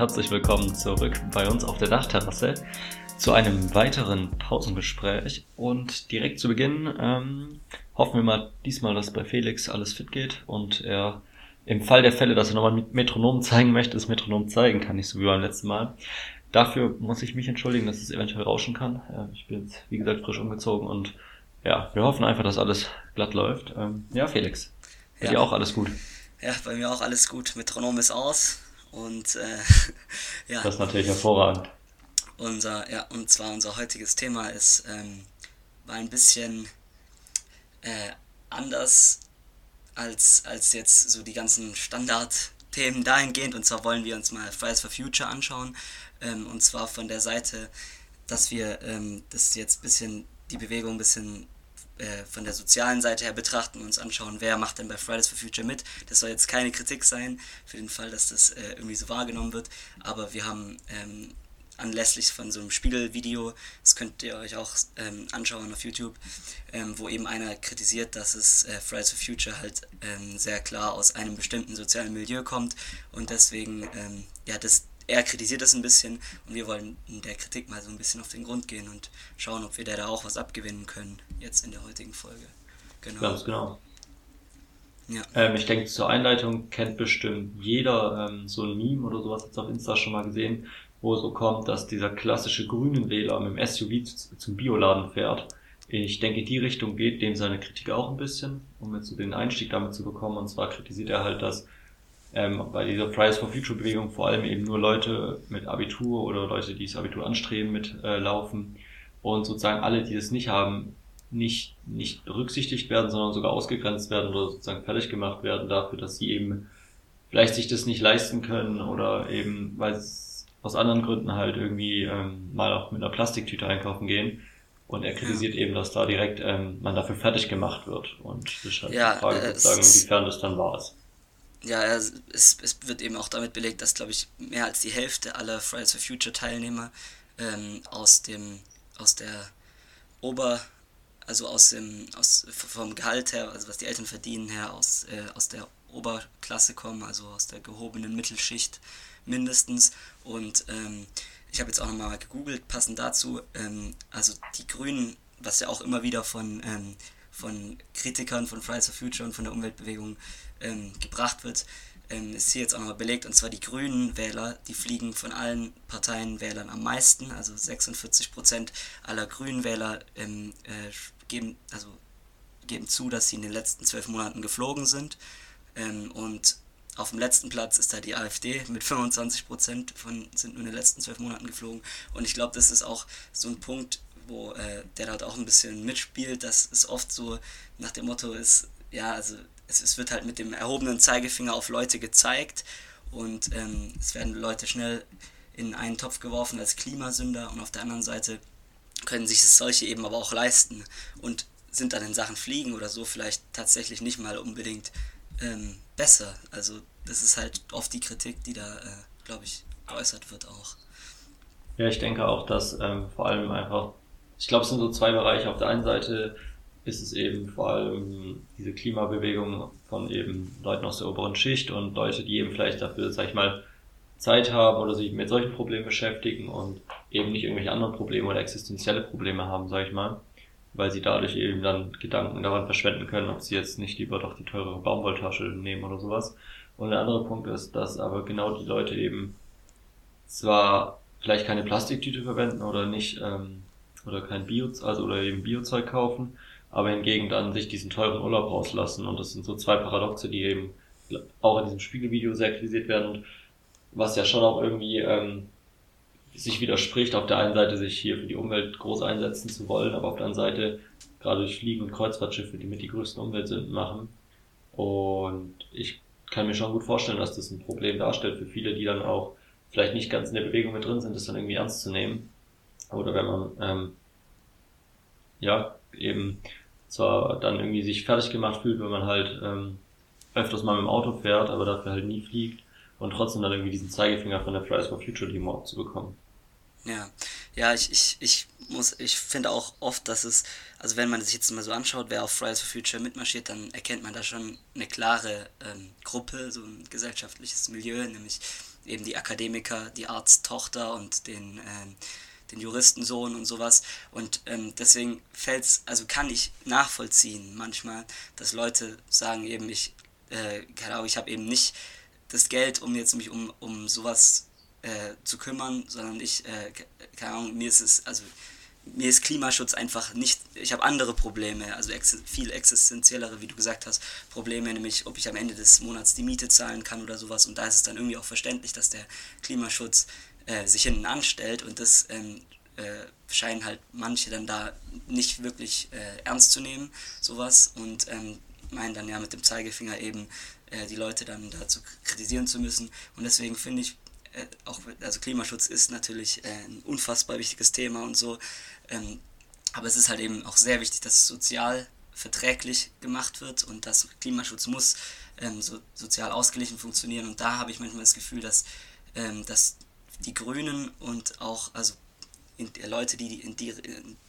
Herzlich willkommen zurück bei uns auf der Dachterrasse zu einem weiteren Pausengespräch. Und direkt zu Beginn ähm, hoffen wir mal diesmal, dass bei Felix alles fit geht und er im Fall der Fälle, dass er nochmal Metronom zeigen möchte, das Metronom zeigen kann, nicht so wie beim letzten Mal. Dafür muss ich mich entschuldigen, dass es eventuell rauschen kann. Äh, ich bin jetzt, wie gesagt, frisch umgezogen und ja, wir hoffen einfach, dass alles glatt läuft. Ähm, ja, Felix, bei ja. dir auch alles gut? Ja, bei mir auch alles gut. Metronom ist aus und äh, ja. Das ist natürlich hervorragend. Unser, ja, und zwar unser heutiges Thema ist, ähm, war ein bisschen äh, anders als, als jetzt so die ganzen Standardthemen dahingehend. Und zwar wollen wir uns mal Fridays for Future anschauen. Ähm, und zwar von der Seite, dass wir ähm, das jetzt ein bisschen, die Bewegung ein bisschen äh, von der sozialen Seite her betrachten und uns anschauen, wer macht denn bei Fridays for Future mit. Das soll jetzt keine Kritik sein, für den Fall, dass das äh, irgendwie so wahrgenommen wird. Aber wir haben ähm, anlässlich von so einem Spiegelvideo, das könnt ihr euch auch ähm, anschauen auf YouTube, ähm, wo eben einer kritisiert, dass es äh, Fridays for Future halt ähm, sehr klar aus einem bestimmten sozialen Milieu kommt und deswegen ähm, ja das er kritisiert das ein bisschen und wir wollen der Kritik mal so ein bisschen auf den Grund gehen und schauen, ob wir da auch was abgewinnen können, jetzt in der heutigen Folge. Genau. Ganz genau. Ja. Ähm, ich denke, zur Einleitung kennt bestimmt jeder ähm, so ein Meme oder sowas jetzt auf Insta schon mal gesehen, wo so kommt, dass dieser klassische grünen Wähler mit dem SUV zum Bioladen fährt. Ich denke, die Richtung geht dem seine Kritik auch ein bisschen, um jetzt so den Einstieg damit zu bekommen. Und zwar kritisiert er halt, dass ähm, bei dieser Fridays for Future Bewegung vor allem eben nur Leute mit Abitur oder Leute, die das Abitur anstreben, mitlaufen äh, und sozusagen alle, die das nicht haben, nicht, nicht berücksichtigt werden, sondern sogar ausgegrenzt werden oder sozusagen fertig gemacht werden dafür, dass sie eben vielleicht sich das nicht leisten können oder eben, weil es aus anderen Gründen halt irgendwie ähm, mal auch mit einer Plastiktüte einkaufen gehen. Und er kritisiert eben, dass da direkt ähm, man dafür fertig gemacht wird. Und das ist halt ja, die Frage sozusagen, inwiefern das dann war. Ist ja, es, es wird eben auch damit belegt, dass, glaube ich, mehr als die Hälfte aller Fridays for Future Teilnehmer ähm, aus dem, aus der Ober, also aus dem, aus, vom Gehalt her, also was die Eltern verdienen her, aus, äh, aus der Oberklasse kommen, also aus der gehobenen Mittelschicht mindestens. Und ähm, ich habe jetzt auch nochmal gegoogelt, passend dazu, ähm, also die Grünen, was ja auch immer wieder von, ähm, von Kritikern von Fridays for Future und von der Umweltbewegung ähm, gebracht wird, ähm, ist hier jetzt auch nochmal belegt. Und zwar die grünen Wähler, die fliegen von allen Parteienwählern am meisten. Also 46 Prozent aller grünen Wähler ähm, äh, geben, also geben zu, dass sie in den letzten zwölf Monaten geflogen sind. Ähm, und auf dem letzten Platz ist da die AfD mit 25 Prozent von sind nur in den letzten zwölf Monaten geflogen. Und ich glaube, das ist auch so ein Punkt, wo äh, der dort auch ein bisschen mitspielt, dass es oft so nach dem Motto ist, ja, also es, es wird halt mit dem erhobenen Zeigefinger auf Leute gezeigt und ähm, es werden Leute schnell in einen Topf geworfen als Klimasünder und auf der anderen Seite können sich solche eben aber auch leisten und sind dann in Sachen Fliegen oder so vielleicht tatsächlich nicht mal unbedingt ähm, besser. Also das ist halt oft die Kritik, die da, äh, glaube ich, geäußert wird auch. Ja, ich denke auch, dass ähm, vor allem einfach, ich glaube, es sind so zwei Bereiche. Auf der einen Seite ist es eben vor allem diese Klimabewegung von eben Leuten aus der oberen Schicht und Leute, die eben vielleicht dafür, sag ich mal, Zeit haben oder sich mit solchen Problemen beschäftigen und eben nicht irgendwelche anderen Probleme oder existenzielle Probleme haben, sag ich mal, weil sie dadurch eben dann Gedanken daran verschwenden können, ob sie jetzt nicht lieber doch die teurere Baumwolltasche nehmen oder sowas. Und der andere Punkt ist, dass aber genau die Leute eben zwar vielleicht keine Plastiktüte verwenden oder nicht ähm, oder kein Bio, also oder eben Biozeug kaufen, aber hingegen dann sich diesen teuren Urlaub rauslassen. Und das sind so zwei Paradoxe, die eben auch in diesem Spiegelvideo sehr kritisiert werden und was ja schon auch irgendwie ähm, sich widerspricht, auf der einen Seite sich hier für die Umwelt groß einsetzen zu wollen, aber auf der anderen Seite gerade durch Fliegen- und Kreuzfahrtschiffe, die mit die größten Umweltsünden machen. Und ich kann mir schon gut vorstellen, dass das ein Problem darstellt für viele, die dann auch vielleicht nicht ganz in der Bewegung mit drin sind, das dann irgendwie ernst zu nehmen. Oder wenn man ähm, ja eben zwar dann irgendwie sich fertig gemacht fühlt, wenn man halt ähm, öfters mal mit dem Auto fährt, aber dafür halt nie fliegt und trotzdem dann irgendwie diesen Zeigefinger von der Fridays for Future Demo abzubekommen. Ja, ja, ich, ich, ich muss, ich finde auch oft, dass es, also wenn man sich jetzt mal so anschaut, wer auf Fridays for Future mitmarschiert, dann erkennt man da schon eine klare ähm, Gruppe, so ein gesellschaftliches Milieu, nämlich eben die Akademiker, die Arzttochter und den, ähm, den Juristensohn und sowas. Und ähm, deswegen fällt's, also kann ich nachvollziehen manchmal, dass Leute sagen eben, ich, äh, keine Ahnung, ich habe eben nicht das Geld, um jetzt mich um, um sowas äh, zu kümmern, sondern ich, äh, keine Ahnung, mir ist es, also mir ist Klimaschutz einfach nicht, ich habe andere Probleme, also ex viel existenziellere, wie du gesagt hast, Probleme, nämlich ob ich am Ende des Monats die Miete zahlen kann oder sowas. Und da ist es dann irgendwie auch verständlich, dass der Klimaschutz äh, sich hinten anstellt und das ähm, äh, scheinen halt manche dann da nicht wirklich äh, ernst zu nehmen, sowas. Und ähm, meinen dann ja mit dem Zeigefinger eben äh, die Leute dann dazu kritisieren zu müssen. Und deswegen finde ich, äh, auch, also Klimaschutz ist natürlich ein unfassbar wichtiges Thema und so, ähm, aber es ist halt eben auch sehr wichtig, dass es sozial verträglich gemacht wird und dass Klimaschutz muss ähm, so, sozial ausgeglichen funktionieren und da habe ich manchmal das Gefühl, dass, ähm, dass die Grünen und auch, also in, Leute, die, in die,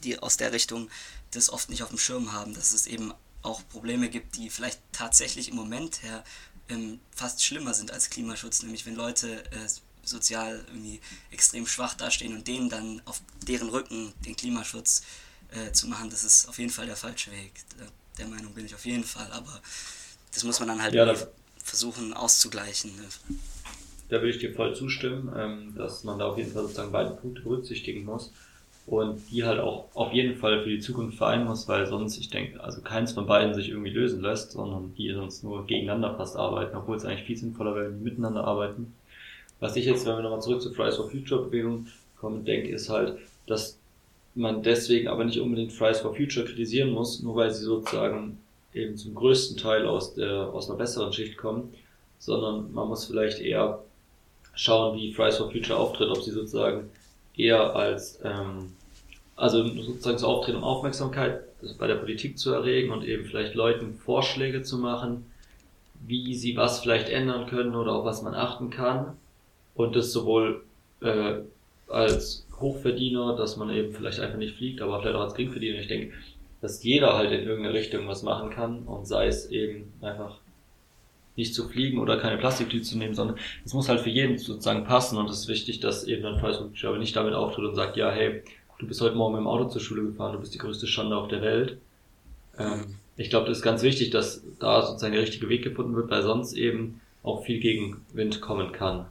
die aus der Richtung das oft nicht auf dem Schirm haben, dass es eben auch Probleme gibt, die vielleicht tatsächlich im Moment her ähm, fast schlimmer sind als Klimaschutz, nämlich wenn Leute äh, sozial irgendwie extrem schwach dastehen und denen dann auf deren Rücken den Klimaschutz äh, zu machen, das ist auf jeden Fall der falsche Weg. Der Meinung bin ich auf jeden Fall, aber das muss man dann halt ja, versuchen auszugleichen. Ne? Da würde ich dir voll zustimmen, ähm, dass man da auf jeden Fall sozusagen beide Punkte berücksichtigen muss und die halt auch auf jeden Fall für die Zukunft vereinen muss, weil sonst, ich denke, also keins von beiden sich irgendwie lösen lässt, sondern die sonst nur gegeneinander fast arbeiten, obwohl es eigentlich viel sinnvoller wäre, wenn die miteinander arbeiten. Was ich jetzt, wenn wir nochmal zurück zur Fridays for Future Bewegung kommen, denke, ist halt, dass man deswegen aber nicht unbedingt Fridays for Future kritisieren muss, nur weil sie sozusagen eben zum größten Teil aus der, aus einer besseren Schicht kommen, sondern man muss vielleicht eher schauen, wie Fridays for Future auftritt, ob sie sozusagen eher als, ähm, also sozusagen so auftreten, um Aufmerksamkeit bei der Politik zu erregen und eben vielleicht Leuten Vorschläge zu machen, wie sie was vielleicht ändern können oder auf was man achten kann und das sowohl äh, als Hochverdiener, dass man eben vielleicht einfach nicht fliegt, aber vielleicht auch als Geringverdiener. Ich denke, dass jeder halt in irgendeine Richtung was machen kann und sei es eben einfach nicht zu fliegen oder keine Plastiktüte zu nehmen, sondern es muss halt für jeden sozusagen passen und es ist wichtig, dass eben dann Facebook aber nicht damit auftritt und sagt, ja, hey, du bist heute Morgen mit dem Auto zur Schule gefahren, du bist die größte Schande auf der Welt. Ähm, ich glaube, das ist ganz wichtig, dass da sozusagen der richtige Weg gefunden wird, weil sonst eben auch viel Gegenwind kommen kann.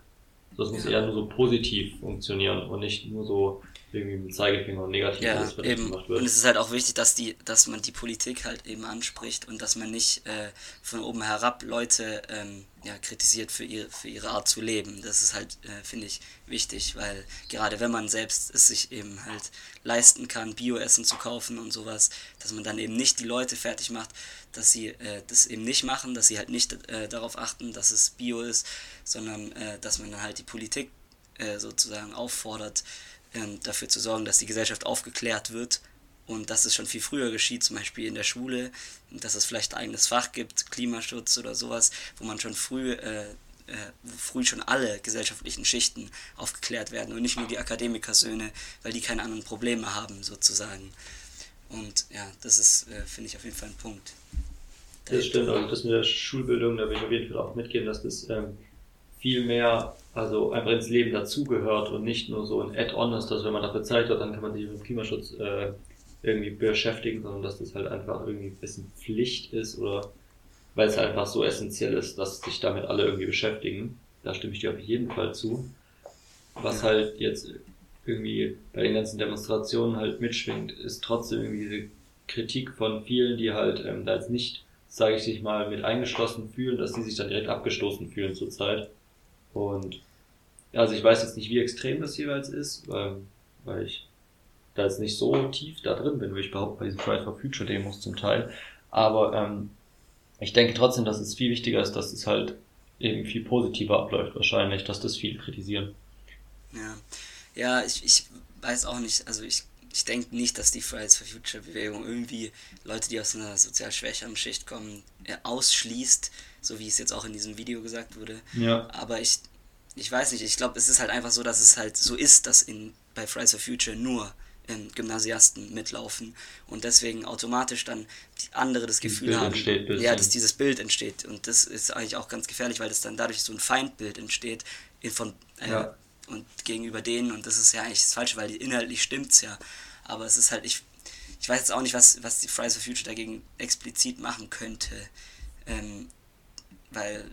Das muss eher nur so positiv funktionieren und nicht nur so irgendwie mit Zeigefinger und negativ ja, alles eben. gemacht wird. Und es ist halt auch wichtig, dass die, dass man die Politik halt eben anspricht und dass man nicht äh, von oben herab Leute ähm, ja, kritisiert für ihre, für ihre Art zu leben. Das ist halt, äh, finde ich, wichtig, weil gerade wenn man selbst es sich eben halt leisten kann, Bioessen zu kaufen und sowas, dass man dann eben nicht die Leute fertig macht, dass sie äh, das eben nicht machen, dass sie halt nicht äh, darauf achten, dass es Bio ist, sondern äh, dass man dann halt die Politik äh, sozusagen auffordert, ähm, dafür zu sorgen, dass die Gesellschaft aufgeklärt wird und dass es schon viel früher geschieht, zum Beispiel in der Schule, dass es vielleicht ein eigenes Fach gibt, Klimaschutz oder sowas, wo man schon früh, äh, äh, früh schon alle gesellschaftlichen Schichten aufgeklärt werden und nicht nur die Akademikersöhne, weil die keine anderen Probleme haben, sozusagen. Und ja, das ist, äh, finde ich, auf jeden Fall ein Punkt. Das stimmt, und das mit der Schulbildung, da will ich auf jeden Fall auch mitgehen, dass das ähm, viel mehr also einfach ins Leben dazugehört und nicht nur so ein Add-on ist, dass wenn man dafür Zeit hat, dann kann man sich mit dem Klimaschutz äh, irgendwie beschäftigen, sondern dass das halt einfach irgendwie ein bisschen Pflicht ist oder weil es halt einfach so essentiell ist, dass sich damit alle irgendwie beschäftigen. Da stimme ich dir auf jeden Fall zu. Was halt jetzt irgendwie bei den ganzen Demonstrationen halt mitschwingt, ist trotzdem irgendwie diese Kritik von vielen, die halt ähm, da jetzt nicht, sage ich sich mal, mit eingeschlossen fühlen, dass die sich dann direkt abgestoßen fühlen zurzeit. Und also ich weiß jetzt nicht, wie extrem das jeweils ist, weil, weil ich da jetzt nicht so tief da drin bin, wie ich behaupte, bei diesen Fridays for Future Demos zum Teil. Aber ähm, ich denke trotzdem, dass es viel wichtiger ist, dass es halt eben viel positiver abläuft wahrscheinlich, dass das viel kritisieren. Ja, ja ich, ich weiß auch nicht, also ich, ich denke nicht, dass die Fridays for Future Bewegung irgendwie Leute, die aus einer sozial schwächeren Schicht kommen, ausschließt so wie es jetzt auch in diesem Video gesagt wurde. Ja. Aber ich, ich weiß nicht, ich glaube, es ist halt einfach so, dass es halt so ist, dass in, bei Fridays for Future nur ähm, Gymnasiasten mitlaufen und deswegen automatisch dann die andere das Gefühl haben, ja, dass dieses Bild entsteht und das ist eigentlich auch ganz gefährlich, weil das dann dadurch so ein Feindbild entsteht von äh, ja. Und gegenüber denen und das ist ja eigentlich das Falsche, weil inhaltlich stimmt's ja, aber es ist halt ich ich weiß jetzt auch nicht, was, was die Fridays for Future dagegen explizit machen könnte. Ähm, weil,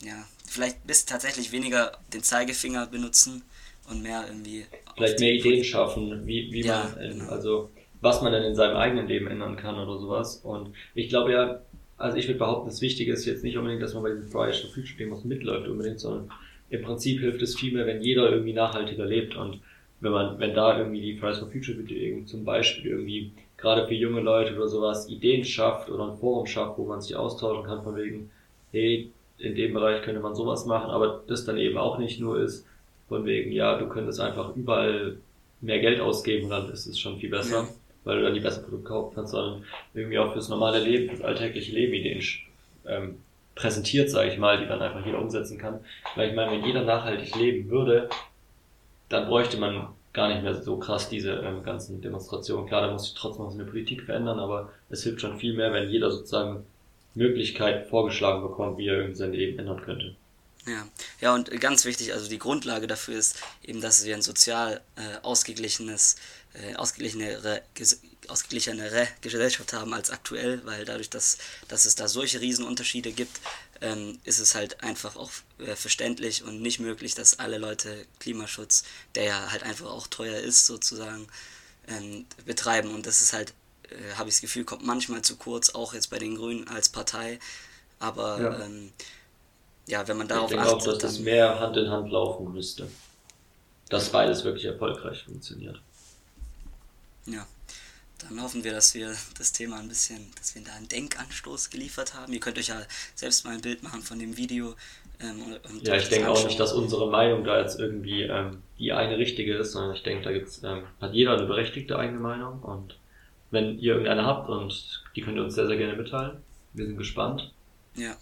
ja, vielleicht bis tatsächlich weniger den Zeigefinger benutzen und mehr irgendwie. Vielleicht mehr Ideen schaffen, wie, wie ja, man, in, genau. also was man dann in seinem eigenen Leben ändern kann oder sowas. Und ich glaube ja, also ich würde behaupten, das Wichtige ist jetzt nicht unbedingt, dass man bei diesen Fridays for Future Demos mitläuft unbedingt, sondern im Prinzip hilft es vielmehr, wenn jeder irgendwie nachhaltiger lebt und wenn man, wenn da irgendwie die Fridays for Future Bewegung zum Beispiel irgendwie gerade für junge Leute oder sowas Ideen schafft oder ein Forum schafft, wo man sich austauschen kann von wegen, hey, in dem Bereich könnte man sowas machen, aber das dann eben auch nicht nur ist, von wegen, ja, du könntest einfach überall mehr Geld ausgeben, dann ist es schon viel besser, ja. weil du dann die besseren Produkte kaufen kannst, sondern irgendwie auch fürs normale Leben, fürs alltägliche Leben Ideen ähm, präsentiert, sage ich mal, die dann einfach jeder umsetzen kann. Weil ich meine, wenn jeder nachhaltig leben würde, dann bräuchte man gar nicht mehr so krass diese ähm, ganzen Demonstrationen. Klar, da muss sich trotzdem was in der Politik verändern, aber es hilft schon viel mehr, wenn jeder sozusagen Möglichkeit vorgeschlagen bekommt, wie er irgendwie sein Leben ändern könnte. Ja, ja und ganz wichtig, also die Grundlage dafür ist eben, dass wir ein sozial äh, ausgeglichenes, äh, ausgeglichenere, ausgeglichenere Gesellschaft haben als aktuell, weil dadurch, dass, dass es da solche Riesenunterschiede gibt, ähm, ist es halt einfach auch äh, verständlich und nicht möglich, dass alle Leute Klimaschutz, der ja halt einfach auch teuer ist, sozusagen, ähm, betreiben. Und das ist halt, äh, habe ich das Gefühl, kommt manchmal zu kurz, auch jetzt bei den Grünen als Partei. Aber ja, ähm, ja wenn man darauf ich denke achtet, auch, dass es mehr Hand in Hand laufen müsste. Dass beides wirklich erfolgreich funktioniert. Ja. Dann hoffen wir, dass wir das Thema ein bisschen, dass wir da einen Denkanstoß geliefert haben. Ihr könnt euch ja selbst mal ein Bild machen von dem Video. Ähm, und ja, ich denke auch nicht, dass unsere Meinung da jetzt irgendwie ähm, die eine richtige ist, sondern ich denke, da gibt's, ähm, hat jeder eine berechtigte eigene Meinung und wenn ihr irgendeine habt und die könnt ihr uns sehr, sehr gerne mitteilen. Wir sind gespannt. Ja,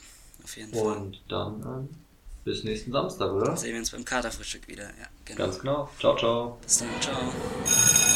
auf jeden Fall. Und dann ähm, bis nächsten Samstag, oder? Sehen wir uns beim Katerfrühstück wieder. Ja, genau. Ganz genau. Ciao, ciao. Bis dann, ciao.